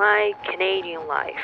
My Canadian Life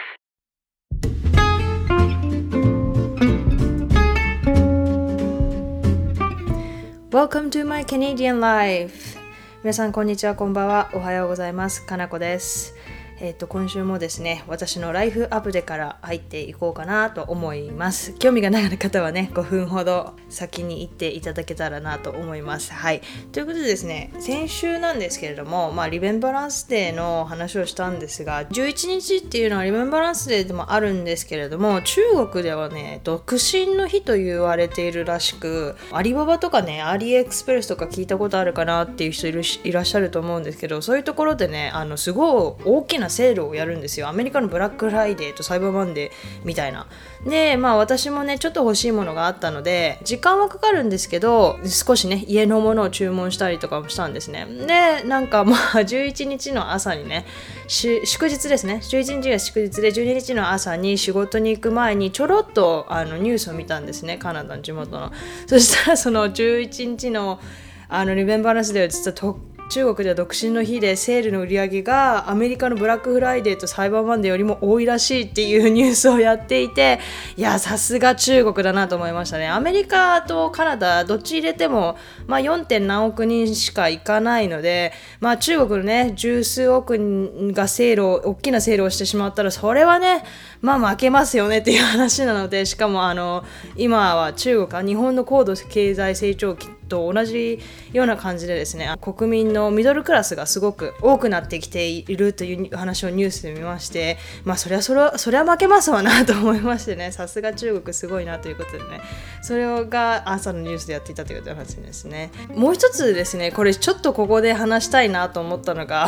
Welcome to my Canadian life 皆さんこんにちはこんばんはおはようございますかなこですえっ、と今週もですね私のライフアップデから入っていこうかなと思います。興味がない方はね5分ほど先に行っていただけたらなと思います。はい。ということでですね先週なんですけれどもまあリベンバランスデーの話をしたんですが11日っていうのはリベンバランスデーでもあるんですけれども中国ではね独身の日と言われているらしくアリババとかねアリエクスプレスとか聞いたことあるかなっていう人いるいらっしゃると思うんですけどそういうところでねあのすごい大きなセールをやるんですよ。アメリカのブラックフライデーとサイバーマンデーみたいな。でまあ私もねちょっと欲しいものがあったので時間はかかるんですけど少しね家のものを注文したりとかもしたんですね。でなんかまあ 11日の朝にね祝日ですね。11日が祝日で12日の朝に仕事に行く前にちょろっとあのニュースを見たんですね。カナダの地元の。そしたらその11日のあのリベンバランスでは実はと中国では独身の日でセールの売り上げがアメリカのブラックフライデーとサイバーマンデーよりも多いらしいっていうニュースをやっていていやさすが中国だなと思いましたね アメリカとカナダどっち入れても、まあ、4. 点何億人しか行かないので、まあ、中国のね十数億人がセールを大きなセールをしてしまったらそれはねまあ負けますよねっていう話なのでしかもあの今は中国は日本の高度経済成長期と同じような感じでですね国民のミドルクラスがすごく多くなってきているという話をニュースで見ましてまあそりゃそれはそれは負けますわなと思いましてねさすが中国すごいなということでねそれが朝のニュースでやっていたという話ですね。もう一つですねこれちょっとここで話したいなと思ったのが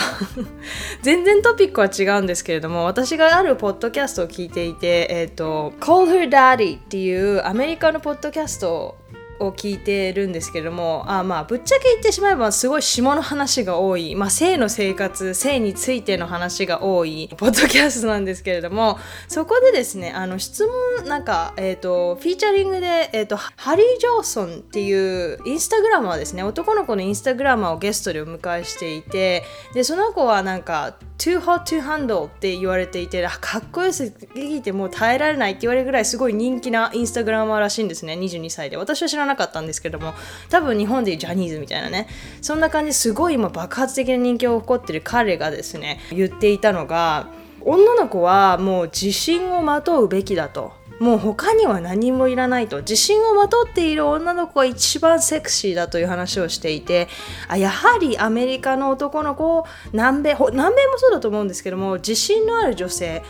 全然トピックは違うんですけれども私があるポッドキャストを聞聞いていてえっ、ー、と Call Her Daddy っていうアメリカのポッドキャストを聞いてるんですけどもあまあぶっちゃけ言ってしまえばすごい下の話が多い、まあ、性の生活性についての話が多いポッドキャストなんですけれどもそこでですねあの質問なんか、えーと、フィーチャリングで、えーと、ハリー・ジョーソンっていうインスタグラマーですね。男の子のインスタグラマーをゲストでお迎えしていてでその子はなんか too hot to handle って言われていてかっこよすぎてもう耐えられないって言われるぐらいすごい人気なインスタグラマーらしいんですね。22歳で。私は知らなかったんですけども多分日本でいうジャニーズみたいなね。そんな感じすごい今爆発的な人気を誇ってる彼がですね言っていたのが女の子はもう自信をまとうべきだと。もう他には何もいらないと。自信をまとっている女の子が一番セクシーだという話をしていてあやはりアメリカの男の子南米南米もそうだと思うんですけども自信のある女性。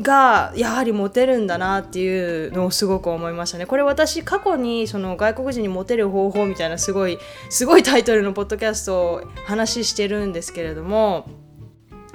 がやはりモテるんだなっていうのをすごく思いましたね。これ私過去にその外国人にモテる方法みたいなすごいすごいタイトルのポッドキャストを話してるんですけれども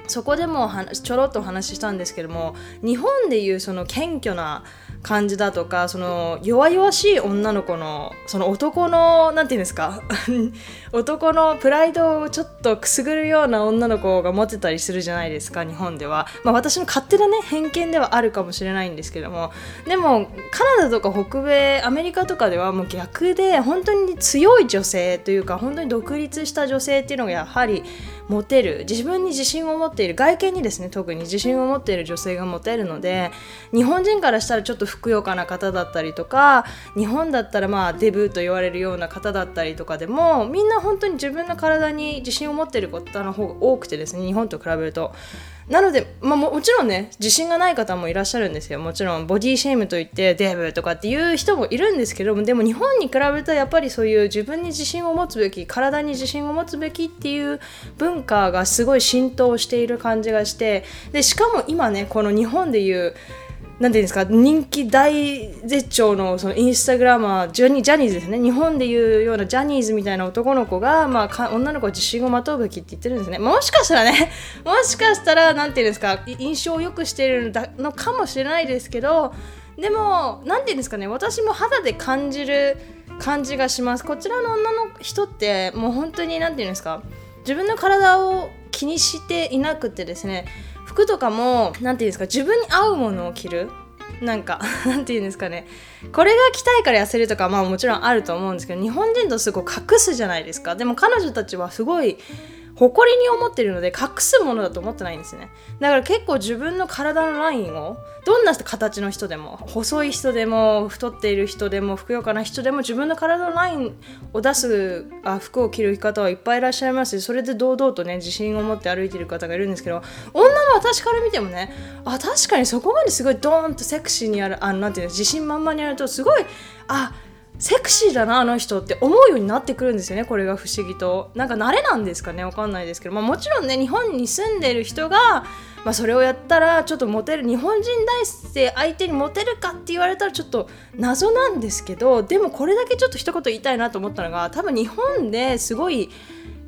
そこでもちょろっとお話ししたんですけども日本でいうその謙虚な感じだとかその弱々しい女の子のその男の何て言うんですか 男のプライドをちょっとくすぐるような女の子がモテたりするじゃないですか日本では、まあ、私の勝手なね偏見ではあるかもしれないんですけども。でもカナダとか北米アメリカとかではもう逆で本当に強い女性というか本当に独立した女性っていうのがやはりモテる。自分に自信を持っている。外見にですね特に自信を持っている女性がモテるので日本人からしたらちょっとふくよかな方だったりとか日本だったらまあデブと言われるような方だったりとかでもみんな本当に自分の体に自信を持っている方の方が多くてですね日本と比べると。なので、まあ、もちろんね自信がない方もいらっしゃるんですよ。もちろんボディシェイムといってデブとかっていう人もいるんですけどもでも日本に比べるとやっぱりそういう自分に自信を持つべき体に自信を持つべきっていう文化がすごい浸透している感じがしてでしかも今ねこの日本でいうなんていうんですか人気大絶頂のそのインスタグラマージャニジャニーズですね。日本でいうようなジャニーズみたいな男の子が、まあ、女の子は自信をまとうべきって言ってるんですね。もしかしたらね もしかしたらなんていうんですか印象を良くしているのかもしれないですけどでもなんていうんですかね私も肌で感じる感じがします。こちらの女の人ってもう本当になんていうんですか自分の体を気にしていなくてですね服とかも何て言うんですか自分に合うものを着る？なんか なんて言うんですかね。これが着たいから痩せるとかまあもちろんあると思うんですけど日本人とすごい隠すじゃないですか。でも彼女たちはすごい誇りに思ってるので隠すものだと思ってないんですね。だから結構自分の体のラインをどんな形の人でも細い人でも太っている人でもふくよかな人でも自分の体のラインを出すあ服を着る方はいっぱいいらっしゃいますしそれで堂々とね自信を持って歩いてる方がいるんですけど女の私から見てもねあ確かにそこまですごいドーンとセクシーにやるあなんていうの自信満々にやるとすごいあセクシーだなあの人って思うようになってくるんですよねこれが不思議と。なんか慣れなんですかねわかんないですけど、まあ、もちろんね日本に住んでる人が、まあ、それをやったらちょっとモテる日本人大好きで相手にモテるかって言われたらちょっと謎なんですけどでもこれだけちょっと一言言いたいなと思ったのが多分日本ですごい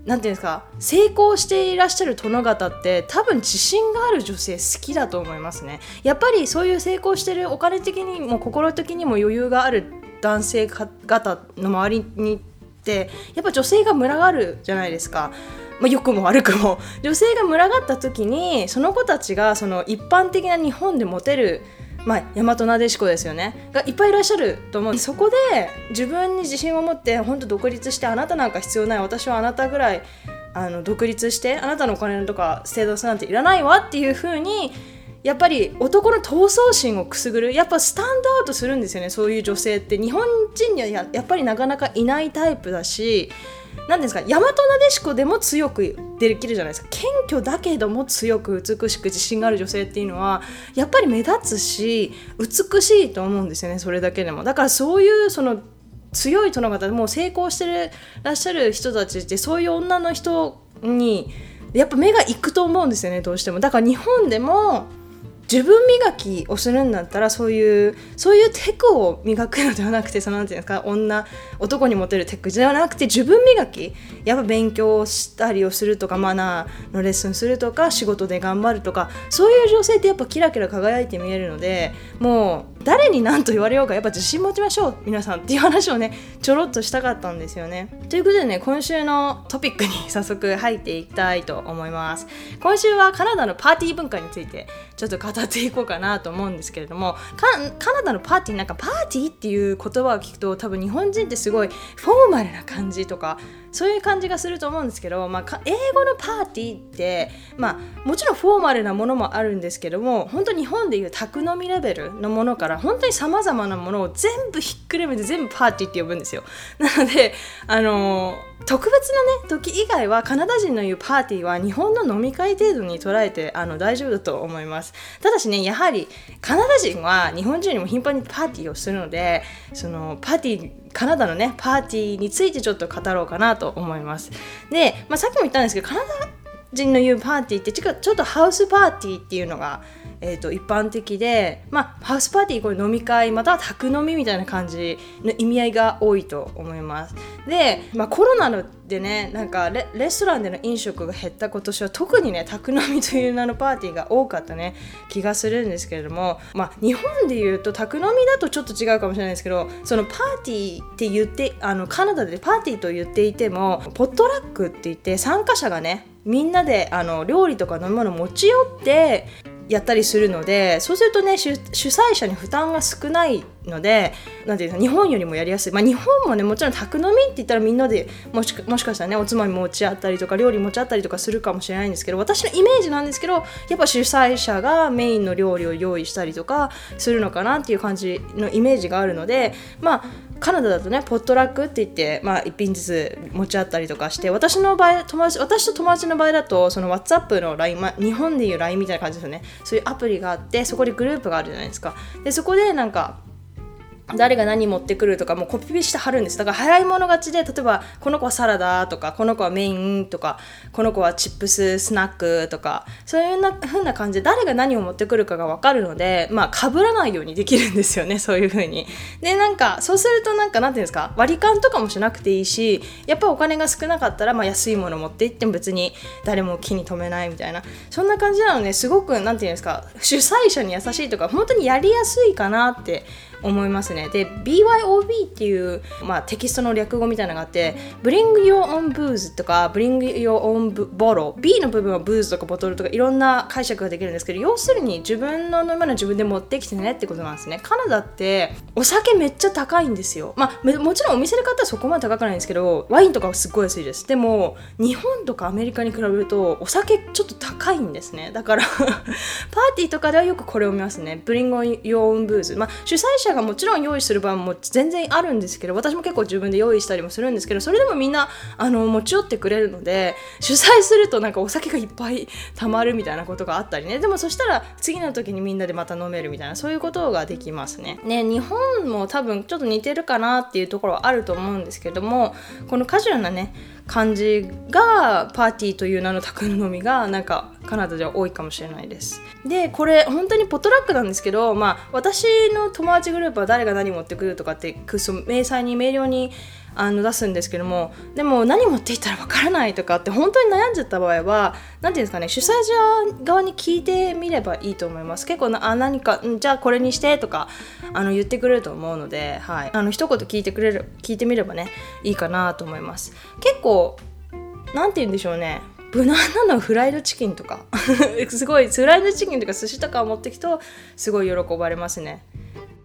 なんていうんですか成功していらっしゃる殿方って多分自信がある女性好きだと思いますね。やっぱりそういう成功してるお金的にも心的にも余裕がある男性方の周りにってやっぱ女性が群がるじゃないですか。まあ、良くも悪くも女性が群がった時にその子たちがその一般的な日本でモテるまあ、大和なでしこですよねがいっぱいいらっしゃると思うそこで自分に自信を持って本当独立してあなたなんか必要ない私はあなたぐらいあの独立してあなたのお金とかステータスなんていらないわっていう風にやっぱり男の闘争心をくすぐるやっぱスタンドアウトするんですよねそういう女性って。日本人にはやっぱりなかなかいないタイプだし何ですか大和なでしこでも強くできるじゃないですか。謙虚だけども強く美しく自信がある女性っていうのはやっぱり目立つし美しいと思うんですよねそれだけでも。だからそういうその強い殿方もう成功してるらっしゃる人たちってそういう女の人にやっぱ目がいくと思うんですよねどうしても。だから日本でも自分磨きをするんだったらそういうそういうテクを磨くのではなくてそのなんていうんですか女男にモテるテクではなくて自分磨きやっぱ勉強したりをするとかマナーのレッスンするとか仕事で頑張るとかそういう女性ってやっぱキラキラ輝いて見えるのでもう誰に何と言われようかやっぱ自信持ちましょう皆さんっていう話をねちょろっとしたかったんですよね。ということでね今週のトピックに早速入っていきたいと思います。今週はカナダのパーティー文化についてちょっと語っていこうかなと思うんですけれどもカナダのパーティーなんかパーティーっていう言葉を聞くと多分日本人ってすごいフォーマルな感じとかそういう感じがすると思うんですけど、まあ、英語のパーティーって、まあ、もちろんフォーマルなものもあるんですけども本当日本でいう宅飲みレベルのものから本当にさまざまなものを全部ひっくるめて全部パーティーって呼ぶんですよ。なのであのー特別なね時以外はカナダ人の言うパーティーは日本の飲み会程度に捉えてあの大丈夫だと思います。ただしねやはりカナダ人は日本人にも頻繁にパーティーをするのでそのパーティーカナダのねパーティーについてちょっと語ろうかなと思います。で、まあ、さっきも言ったんですけどカナダ人の言うパーティーってちょっとハウスパーティーっていうのがえーと、一般的で、まあ、ハウスパーティーこれ飲み会または宅飲みみたいな感じの意味合いが多いと思います。で、まあ、コロナでねなんかレストランでの飲食が減った今年は特にね宅飲みという名のパーティーが多かったね気がするんですけれども、まあ、日本でいうと宅飲みだとちょっと違うかもしれないですけどそのパーティーって言ってあのカナダでパーティーと言っていてもポットラックって言って参加者がねみんなであの料理とか飲み物持ち寄ってやったりするのでそうするとね主催者に負担が少ないのでなんていうか日本よりもやりやすい、まあ、日本もねもちろん宅飲みって言ったらみんなでもしもしかしたらねおつまみ持ち合ったりとか料理持ち合ったりとかするかもしれないんですけど私のイメージなんですけどやっぱ主催者がメインの料理を用意したりとかするのかなっていう感じのイメージがあるのでまあカナダだとねポットラックって言って、まあ、1品ずつ持ち合ったりとかして私の場合友達私と友達の場合だとその WhatsApp の LINE、まあ、日本でいう LINE みたいな感じですよね。そういうアプリがあってそこでグループがあるじゃないですか。でそこでなんか誰が何持ってくるとかもうコピペして貼るんです。だから早い者勝ちで例えばこの子はサラダとかこの子はメインとかこの子はチップススナックとかそういうな風な感じで誰が何を持ってくるかが分かるのでまあ被らないようにできるんですよねそういう風に。でなんかそうするとなんかなんていうんですか割り勘とかもしなくていいしやっぱお金が少なかったらまあ安いもの持って行っても別に誰も気に留めないみたいな。そんな感じなのですごくなんていうんですか主催者に優しいとか本当にやりやすいかなって思いますね。で、BYOB っていう、まあ、テキストの略語みたいなのがあって、Bring Your Own Booze とか Bring Your Own Bottle B の部分はブーズとかボトルとかいろんな解釈ができるんですけど、要するに自分の飲み物自分で持ってきてねってことなんですね。カナダってお酒めっちゃ高いんですよ。まあ、もちろんお店で買ったらそこまで高くないんですけど、ワインとかはすっごい安いです。でも、日本とかアメリカに比べるとお酒ちょっと高いんですね。だから パーティーとかではよくこれを見ますね。Bring Your Own Booze。まあ、主催者がもちろん用意する場合も全然あるんですけど私も結構自分で用意したりもするんですけどそれでもみんなあの持ち寄ってくれるので 主催するとなんかお酒がいっぱいたまるみたいなことがあったりねでもそしたら次の時にみんなでまた飲めるみたいなそういうことができますね。ね日本も多分ちょっと似てるかなっていうところはあると思うんですけどもこのカジュアルなね感じがパーティーという名の宅飲みがなんかカナダでは多いかもしれないです。でこれ本当にポトラックなんですけどまあ私の友達グループは誰が何持ってくるとかってそ明細に明瞭にあの出すんですけどもでも何持っていったらわからないとかって本当に悩んじゃった場合は何ていうんですかね主催者側に聞いてみればいいと思います。結構なあ何かじゃあこれにしてとかあの言ってくれると思うので、はい、あの一言聞いてくれる聞いてみればねいいかなと思います。結構何て言うんでしょうね。無難なのフライドチキンとか すごいフライドチキンとか寿司とかを持ってきくとすごい喜ばれますね。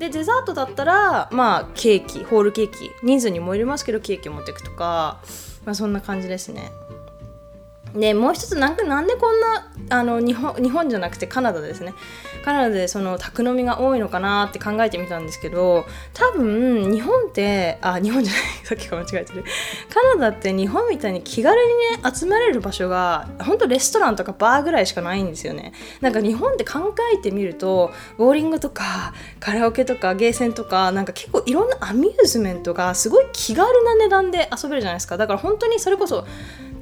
でデザートだったらまあケーキホールケーキ。人数にもよりますけどケーキを持っていくとか、まあ、そんな感じですね。でもう一つなんかなんでこんなあの日本日本じゃなくてカナダですね。カナダでその宅飲みが多いのかなって考えてみたんですけど多分日本ってあ日本じゃない。さっきから間違えてる。カナダって日本みたいに気軽にね集まれる場所が本当レストランとかバーぐらいしかないんですよね。なんか日本って考えてみるとボーリングとかカラオケとかゲーセンとかなんか結構いろんなアミューズメントがすごい気軽な値段で遊べるじゃないですか。だから本当にそれこそ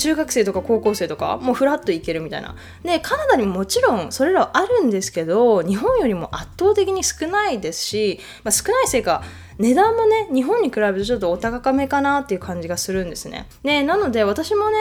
中学生とか高校生とかもうフラッと行けるみたいなでカナダにももちろんそれらはあるんですけど日本よりも圧倒的に少ないですし、まあ、少ないせいか値段もね日本に比べるとちょっとお高めかなっていう感じがするんですね。ねなので私もね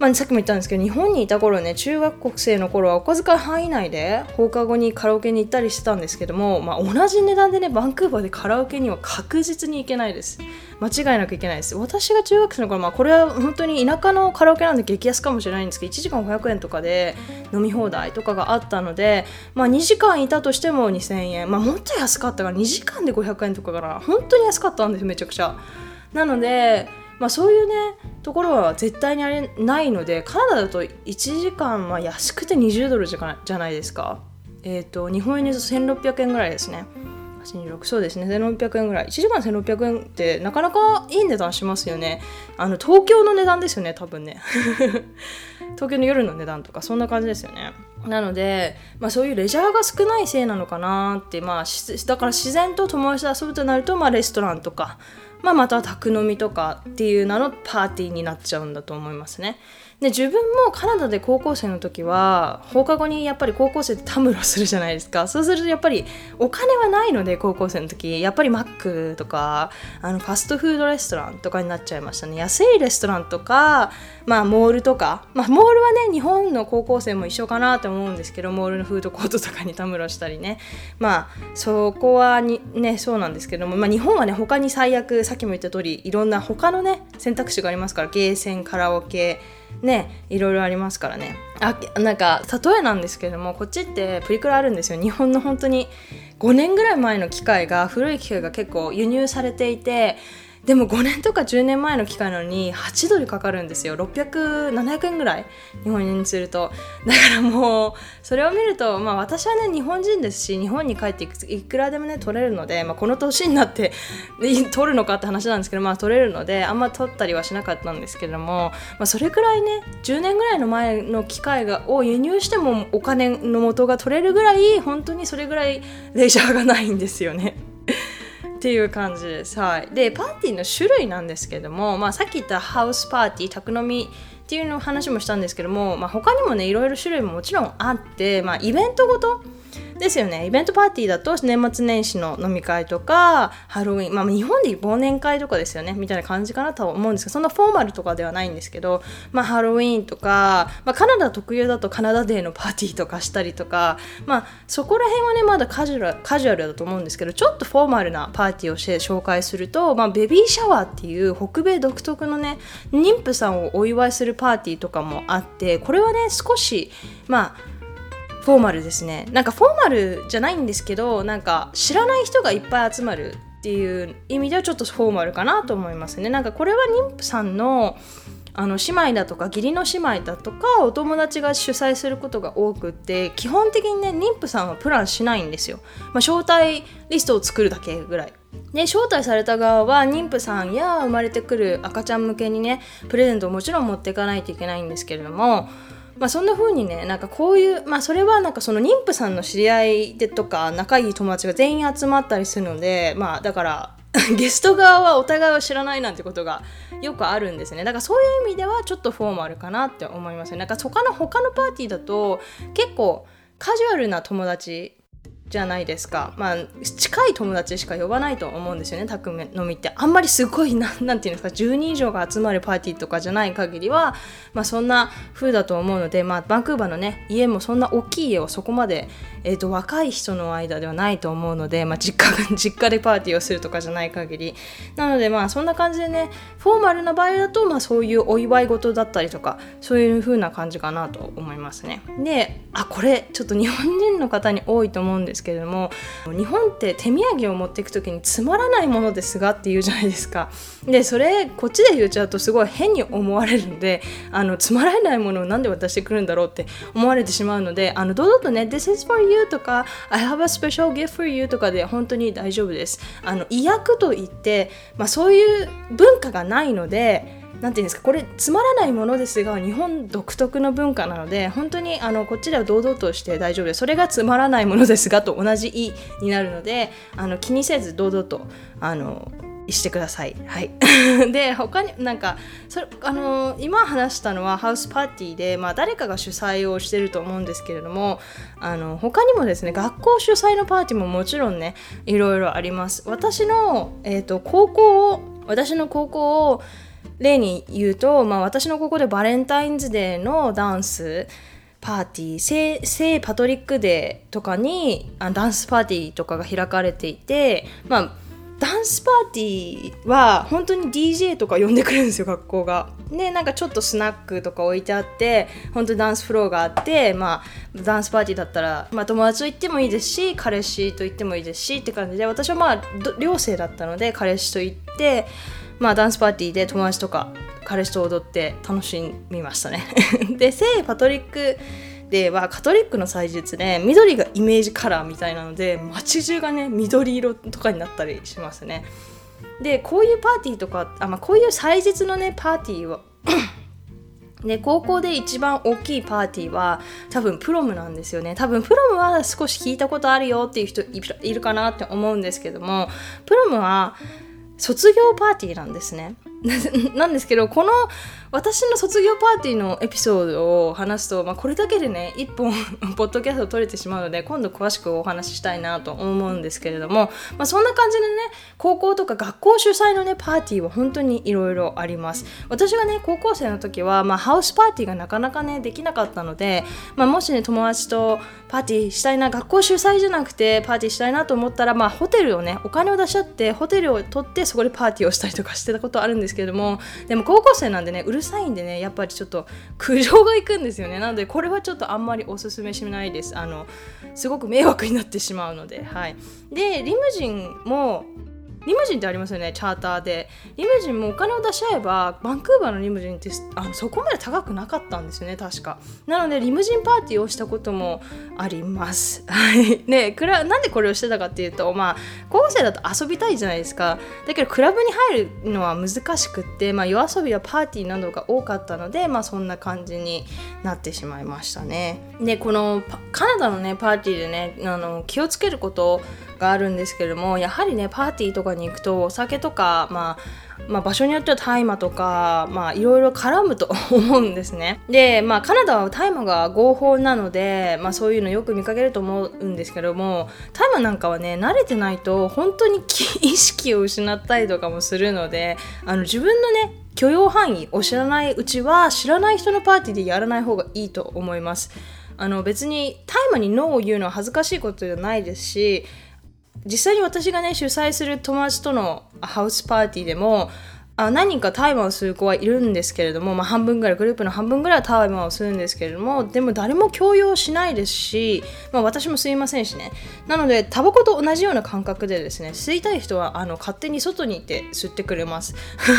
まあ、さっきも言ったんですけど日本にいた頃ね中学国生の頃はお小遣い範囲内で放課後にカラオケに行ったりしてたんですけども、まあ、同じ値段でねバンクーバーでカラオケには確実に行けないです。間違いなく行けないです。私が中学生の頃、まあ、これは本当に田舎のカラオケなんで激安かもしれないんですけど1時間500円とかで飲み放題とかがあったので、まあ、2時間いたとしても2000円、まあ、もっと安かったから2時間で500円とかから本当に安かったんですめちゃくちゃ。なのでまあ、そういうねところは絶対にあれないのでカナダだと1時間、まあ、安くて20ドルじゃないですか。えっ、ー、と日本円にすると1600円ぐらいですね。86そうですね。1600円ぐらい。1時間1600円ってなかなかいい値段しますよね。あの東京の値段ですよね多分ね。東京の夜の値段とかそんな感じですよね。なので、まあ、そういうレジャーが少ないせいなのかなって、まあ、だから自然と友達と遊ぶとなると、まあ、レストランとかまあ、また宅飲みとかっていう名のパーティーになっちゃうんだと思いますね。で自分もカナダで高校生の時は放課後にやっぱり高校生ってたむろするじゃないですか。そうするとやっぱりお金はないので高校生の時。やっぱりマックとかあのファストフードレストランとかになっちゃいましたね。安いレストランとかまあモールとか。まあモールはね日本の高校生も一緒かなと思うんですけどモールのフードコートとかにたむろしたりね。まあそこはにねそうなんですけども、まあ、日本はね他に最悪さっきも言った通りいろんな他のね選択肢がありますから。ゲーセンカラオケねいろいろありますからね。あなんか例えなんですけれどもこっちってプリクラあるんですよ。日本の本当に5年ぐらい前の機械が古い機械が結構輸入されていてでも5年とか10年前の機械なのに8ドルかかるんですよ600700円ぐらい日本円にするとだからもうそれを見るとまあ私はね日本人ですし日本に帰っていくいくらでもね取れるので、まあ、この年になって取るのかって話なんですけどまあ取れるのであんま取ったりはしなかったんですけれども、まあ、それくらいね10年ぐらいの前の機械がを輸入してもお金の元が取れるぐらい本当にそれぐらいレジャーがないんですよね。っていう感じです。はい、でパーティーの種類なんですけども、まあ、さっき言ったハウスパーティー宅飲みっていうの話もしたんですけども、まあ、他にもねいろいろ種類ももちろんあって、まあ、イベントごとですよね。イベントパーティーだと年末年始の飲み会とかハロウィンまあ日本で忘年会とかですよね。みたいな感じかなとは思うんですけどそんなフォーマルとかではないんですけどまあハロウィンとか、まあ、カナダ特有だとカナダデーのパーティーとかしたりとかまあそこら辺はねまだカジュアルカジュアルだと思うんですけどちょっとフォーマルなパーティーをして紹介すると、まあ、ベビーシャワーっていう北米独特のね妊婦さんをお祝いするパーティーとかもあってこれはね少しまあフォーマルですね。なんかフォーマルじゃないんですけどなんか知らない人がいっぱい集まるっていう意味ではちょっとフォーマルかなと思いますね。なんかこれは妊婦さんのあの姉妹だとか義理の姉妹だとかお友達が主催することが多くって基本的にね妊婦さんはプランしないんですよ、まあ、招待リストを作るだけぐらい。で招待された側は妊婦さんや生まれてくる赤ちゃん向けにねプレゼントをもちろん持っていかないといけないんですけれどもまあ、そんな風にねなんかこういうまあそれはなんかその妊婦さんの知り合いでとか仲いい友達が全員集まったりするのでまあだから ゲスト側はお互いを知らないなんてことがよくあるんですね。だからそういう意味ではちょっとフォーマルかなって思いますね。なんか他の他のパーティーだと結構カジュアルな友達じゃないですか。まあ近い友達しか呼ばないと思うんですよね宅飲みって。あんまりすごいななんていうんですか10人以上が集まるパーティーとかじゃない限りは、まあ、そんな風だと思うので、まあ、バンクーバーのね家もそんな大きい家をそこまで、えーと、若い人の間ではないと思うので、まあ、実家 実家でパーティーをするとかじゃない限り。なのでまあそんな感じでねフォーマルな場合だと、まあ、そういうお祝い事だったりとかそういう風な感じかなと思いますね。であこれちょっと日本人の方に多いと思うんですけれども日本って手土産を持っていく時につまらないものですがって言うじゃないですか。でそれこっちで言っちゃうとすごい変に思われるのであのつまらないものをなんで渡してくるんだろうって思われてしまうのであの堂々とね This is for you you とか I have a special gift for you とかで本当に大丈夫です。あの意訳といって、まあ、そういう文化がないので何て言うんですかこれつまらないものですが日本独特の文化なので本当にあのこっちでは堂々として大丈夫です。それがつまらないものですがと同じ意になるのであの気にせず堂々とあのしてください。はい、で他になんかそれあの今話したのはハウスパーティーで、まあ、誰かが主催をしてると思うんですけれどもあの他にもですね学校主催のパーティーももちろんねいろいろあります。私の、えーと高校を私の高校を例に言うと、まあ、私のここでバレンタインズデーのダンスパーティー聖聖パトリックデーとかにあダンスパーティーとかが開かれていて、まあ、ダンスパーティーは本当に DJ とか呼んでくれるんですよ学校が。でなんかちょっとスナックとか置いてあって本当にダンスフローがあって、まあ、ダンスパーティーだったら、まあ、友達と行ってもいいですし彼氏と行ってもいいですしって感じで私はまあ寮生だったので彼氏と行って。まあ、ダンスパーティーで友達とか彼氏と踊って楽しみましたね で聖パトリックデーはカトリックの祭日で緑がイメージカラーみたいなので街中がね緑色とかになったりしますねでこういうパーティーとかあ、まあ、こういう祭日のねパーティーは で高校で一番大きいパーティーは多分プロムなんですよね多分プロムは少し聞いたことあるよっていう人いるかなって思うんですけどもプロムは卒業パーティーなんですね。なんですけどこの私の卒業パーティーのエピソードを話すと、まあ、これだけでね一本 ポッドキャスト撮れてしまうので今度詳しくお話ししたいなと思うんですけれども、まあ、そんな感じでね高校とか学校主催のねパーティーは本当にいろいろあります。私がね高校生の時は、まあ、ハウスパーティーがなかなかねできなかったので、まあ、もしね友達とパーティーしたいな学校主催じゃなくてパーティーしたいなと思ったら、まあ、ホテルをねお金を出し合ってホテルを取ってそこでパーティーをしたりとかしてたことあるんですですけれどもでも高校生なんでねうるさいんでねやっぱりちょっと苦情がいくんですよね。なのでこれはちょっとあんまりおすすめしないです。あのすごく迷惑になってしまうので。はい。でリムジンもリムジンってありますよねチャーターで。リムジンもお金を出し合えばバンクーバーのリムジンってあのそこまで高くなかったんですよね確か。なのでリムジンパーティーをしたこともあります。はい。ねなんでこれをしてたかっていうとまあ高校生だと遊びたいじゃないですか。だけどクラブに入るのは難しくって、まあ、夜遊びやパーティーなどが多かったのでまあそんな感じになってしまいましたね。でこのカナダのねパーティーでねあの気をつけることがあるんですけれどもやはりねパーティーとかに行くとお酒とか、まあ、まあ場所によっては大麻とかまあいろいろ絡むと 思うんですね。でまあカナダは大麻が合法なので、まあ、そういうのよく見かけると思うんですけども大麻なんかはね慣れてないと本当に 意識を失ったりとかもするのであの自分のね許容範囲を知らないうちは知らない人のパーティーでやらない方がいいと思います。あの別に大麻にノーを言うのは恥ずかしいことじゃないですし実際に私がね主催する友達とのハウスパーティーでもあ何人かタイマーをする子はいるんですけれども、まあ、半分ぐらいグループの半分ぐらいはタイマーをするんですけれどもでも誰も強要しないですし、まあ、私も吸いませんしね。なのでタバコと同じような感覚でですね吸いたい人はあの勝手に外に行って吸ってくれます。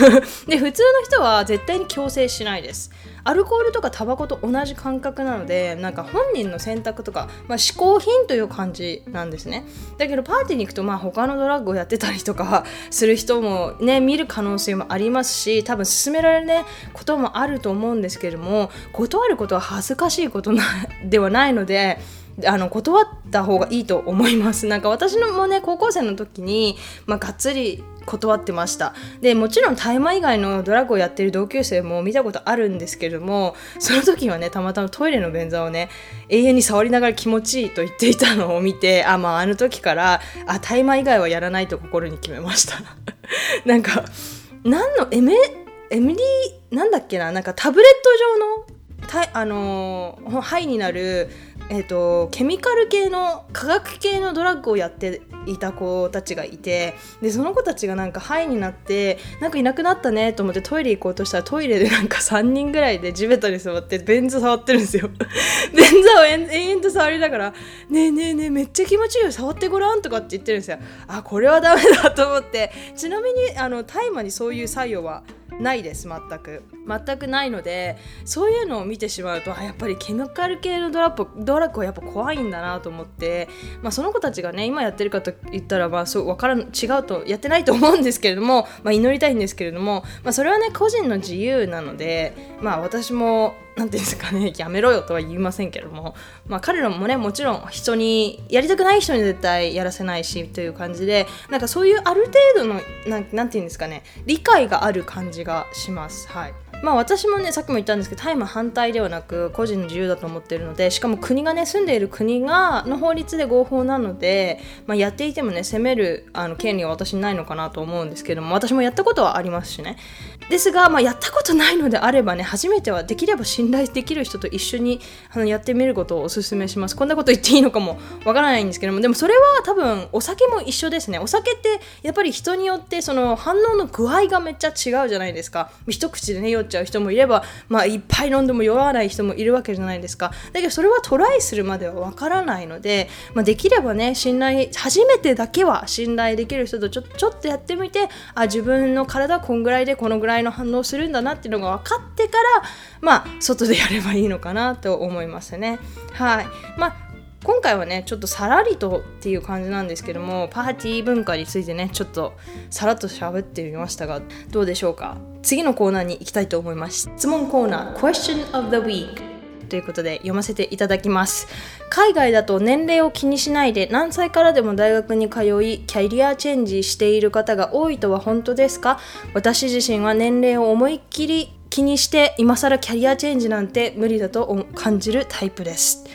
で普通の人は絶対に強制しないです。アルコールとかタバコと同じ感覚なのでなんか本人の選択とか、まあ、嗜好品という感じなんですね。だけどパーティーに行くとまあ他のドラッグをやってたりとかする人もね見る可能性もありますし多分勧められる、ね、こともあると思うんですけれども断ることは恥ずかしいことなではないのであの断った方がいいと思います。なんか私のもね高校生の時に、まあ、がっつり断ってました。でもちろん大麻以外のドラッグをやってる同級生も見たことあるんですけどもその時はねたまたまトイレの便座をね永遠に触りながら気持ちいいと言っていたのを見てあまああの時からあ大麻以外はやらないと心に決めました。なんか何の M MD なんだっけななんかタブレット状のあのー、ハイになるえーと、ケミカル系の化学系のドラッグをやっていた子たちがいてでその子たちがなんかハイになってなんかいなくなったねと思ってトイレ行こうとしたらトイレでなんか3人ぐらいで地べたに座って便座触ってるんですよ。便座を延々と触りながら「ねえねえねえめっちゃ気持ちいいよ触ってごらん」とかって言ってるんですよ。あこれはダメだと思って。ちなみにあの大麻にそういう作用はないです全く。全くないのでそういうのを見てしまうとやっぱりケミカル系のドラッグドラッグはやっぱ怖いんだなと思って、まあ、その子たちがね今やってるかと言ったらまあそう分からん違うとやってないと思うんですけれども、まあ、祈りたいんですけれども、まあ、それはね個人の自由なのでまあ私も何て言うんですかねやめろよとは言いませんけども、まあ、彼らもねもちろん人にやりたくない人に絶対やらせないしという感じでなんかそういうある程度の何て言うんですかね理解がある感じがします。はいまあ私もねさっきも言ったんですけど大麻反対ではなく個人の自由だと思ってるのでしかも国がね住んでいる国がの法律で合法なので、まあ、やっていてもね責めるあの権利は私にないのかなと思うんですけども私もやったことはありますしね。ですが、まあ、やったことないのであればね初めてはできれば信頼できる人と一緒にあのやってみることをおすすめします。こんなこと言っていいのかもわからないんですけどもでもそれは多分お酒も一緒ですね。お酒ってやっぱり人によってその反応の具合がめっちゃ違うじゃないですか。一口でね酔っちゃう人もいれば、まあ、いっぱい飲んでも酔わない人もいるわけじゃないですか。だけどそれはトライするまではわからないので、まあ、できればね信頼初めてだけは信頼できる人とちょちょっとやってみてあ自分の体はこんぐらいでこのぐらいの反応するんだなっていうのが分かってからまあ外でやればいいのかなと思いますね。はい。まあ今回はねちょっとさらりとっていう感じなんですけどもパーティー文化についてねちょっとさらっと喋ってみましたがどうでしょうか？次のコーナーに行きたいと思います。質問コーナー Question of the Week ということで読ませていただきます。海外だと年齢を気にしないで何歳からでも大学に通いキャリアチェンジしている方が多いとは本当ですか？私自身は年齢を思いっきり気にして今更キャリアチェンジなんて無理だと感じるタイプです。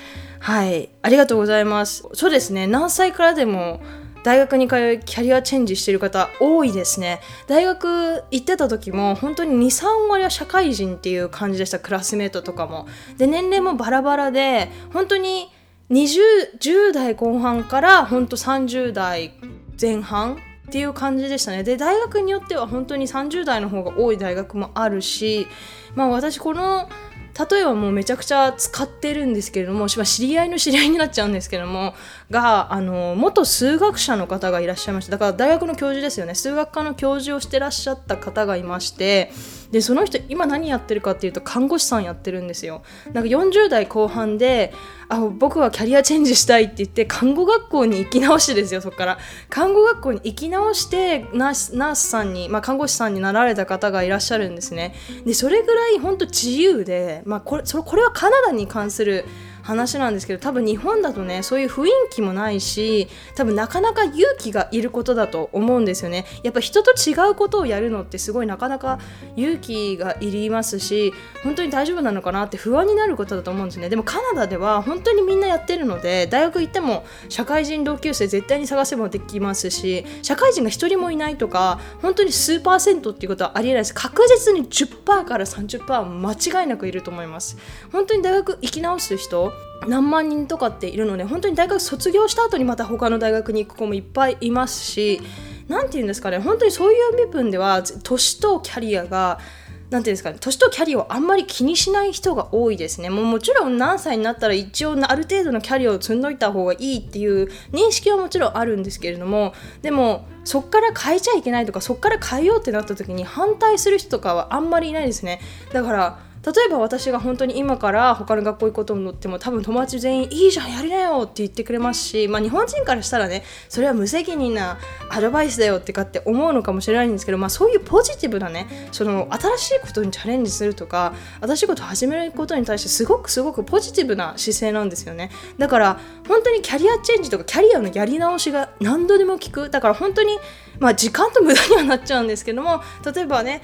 はい。ありがとうございます。そうですね。何歳からでも大学に通いキャリアチェンジしてる方多いですね。大学行ってた時も本当に23割は社会人っていう感じでした。クラスメートとかも。で年齢もバラバラで本当に20 10代後半から本当30代前半っていう感じでしたね。で大学によっては本当に30代の方が多い大学もあるしまあ私この例えばもうめちゃくちゃ使ってるんですけれども知り合いの知り合いになっちゃうんですけどもがあの元数学者の方がいらっしゃいましただから大学の教授ですよね。数学科の教授をしてらっしゃった方がいましてでその人今何やってるかっていうと看護師さんやってるんですよ。なんか40代後半であ僕はキャリアチェンジしたいって言って看護学校に行き直しですよそこから。看護学校に行き直してナースナースさんに、まあ、看護師さんになられた方がいらっしゃるんですね。でそれぐらい本当自由で、まあ、これそれこれはカナダに関する話なんですけど多分日本だとねそういう雰囲気もないし多分なかなか勇気がいることだと思うんですよね。やっぱ人と違うことをやるのってすごいなかなか勇気がいりますし本当に大丈夫なのかなって不安になることだと思うんですね。でもカナダでは本当にみんなやってるので大学行っても社会人同級生絶対に探せばできますし社会人が1人もいないとか本当に数パーセントっていうことはありえないです。確実に10%から30%は間違いなくいると思います。本当に大学行き直す人何万人とかっているので本当に大学卒業した後にまた他の大学に行く子もいっぱいいますし何て言うんですかね本当にそういう部分では年とキャリアがなんていうんですかね、年とキャリアをあんまり気にしない人が多いですね。もうもちろん何歳になったら一応ある程度のキャリアを積んどいた方がいいっていう認識はもちろんあるんですけれども、でもそっから変えちゃいけないとか、そっから変えようってなった時に反対する人とかはあんまりいないですね。だから例えば私が本当に今から他の学校行くことになっても多分友達全員いいじゃんやりなよって言ってくれますし、まあ、日本人からしたらねそれは無責任なアドバイスだよってかって思うのかもしれないんですけど、まあ、そういうポジティブなねその新しいことにチャレンジするとか新しいことを始めることに対してすごくすごくポジティブな姿勢なんですよね。だから本当にキャリアチェンジとかキャリアのやり直しが何度でも効く。だから本当にまあ、時間と無駄にはなっちゃうんですけども例えばね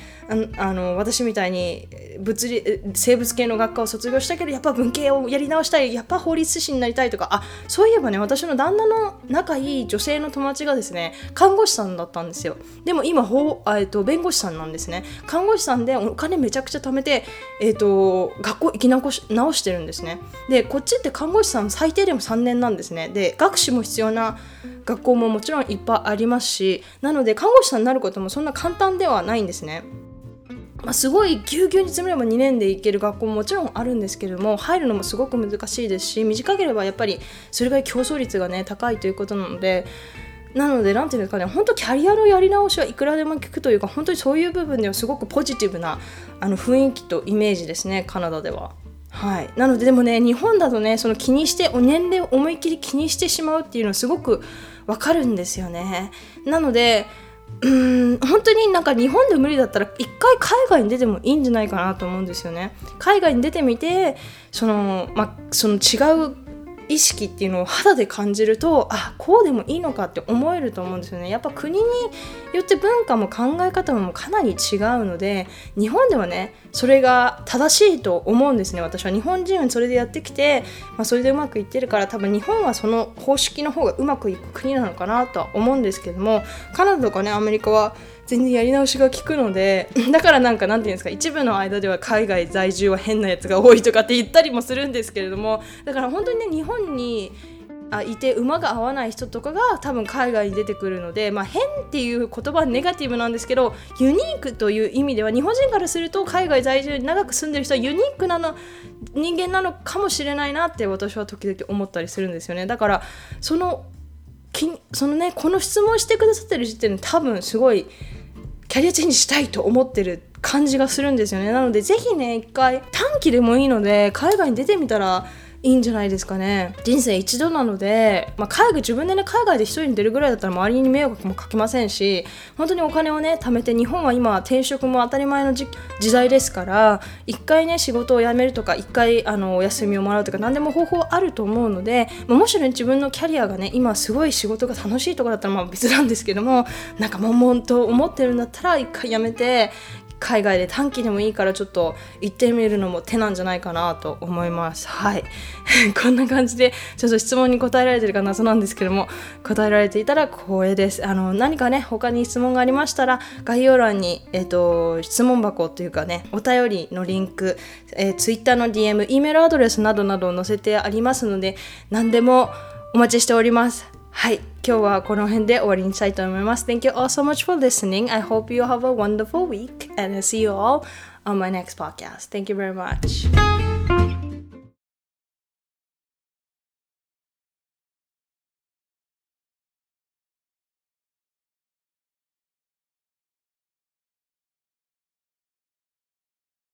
あの私みたいに物理生物系の学科を卒業したけどやっぱ文系をやり直したいやっぱ法律師になりたいとか。あそういえばね私の旦那の仲いい女性の友達がですね看護師さんだったんですよ。でも今法、えっと、弁護士さんなんですね。看護師さんでお金めちゃくちゃ貯めて、えーと、学校行き直し直してるんですね。でこっちって看護師さん最低でも3年なんですね。で学士も必要な学校ももちろんいっぱいありますしなので看護師さんになることもそんな簡単ではないんですね。まあ、すごいぎゅうぎゅうに詰めれば2年で行ける学校ももちろんあるんですけれども入るのもすごく難しいですし短ければやっぱりそれぐらい競争率がね高いということなのでなので、なんていうんですかね、本当キャリアのやり直しはいくらでも聞くというか、本当にそういう部分ではすごくポジティブなあの雰囲気とイメージですね、カナダでは。はい、なのででもね日本だとねその気にしてお年齢を思いっきり気にしてしまうっていうのはすごくわかるんですよねなのでうん本当になんか日本で無理だったら一回海外に出てもいいんじゃないかなと思うんですよね。海外に出てみてその,、まあ、その違う意識っていうのを肌で感じるとあこうでもいいのかって思えると思うんですよね。やっぱ国によって文化も考え方もかなり違うので日本ではねそれが正しいと思うんですね私は。日本人はそれでやってきて、まあ、それでうまくいってるから多分日本はその方式の方がうまくいく国なのかなとは思うんですけどもカナダとかねアメリカは全然やり直しが効くので だからなんかなんていうんですか一部の間では海外在住は変なやつが多いとかって言ったりもするんですけれどもだから本当にね日本にあいて馬が合わない人とかが多分海外に出てくるので、まあ、変っていう言葉はネガティブなんですけどユニークという意味では日本人からすると海外在住に長く住んでる人はユニークなの人間なのかもしれないなって私は時々思ったりするんですよね。だからそのきそのねこの質問してくださってる時点で多分すごいキャリアチェンジしたいと思ってる感じがするんですよね。なのでぜひね一回短期でもいいので海外に出てみたらいいんじゃないですかね。人生一度なので、まあ、海外自分でね海外で一人に出るぐらいだったら周りに迷惑もかけませんし本当にお金をね貯めて日本は今転職も当たり前の時代ですから一回ね仕事を辞めるとか一回あのお休みをもらうとか何でも方法あると思うので、まあ、もしね自分のキャリアがね今すごい仕事が楽しいとかだったらまあ別なんですけどもなんか悶々と思ってるんだったら一回辞めて海外で短期でもいいからちょっと行ってみるのも手なんじゃないかなと思います。はい。こんな感じでちょっと質問に答えられてるか謎なんですけども答えられていたら光栄です。あの何かね他に質問がありましたら概要欄に、えーと、質問箱というかねお便りのリンク、えー、Twitter の DM E メールアドレスなどなどを載せてありますので何でもお待ちしております。はい。今日はこの辺で終わりにしたいと思います。Thank you all so much for listening. I hope you have a wonderful week and I'll see you all on my next podcast. Thank you very much.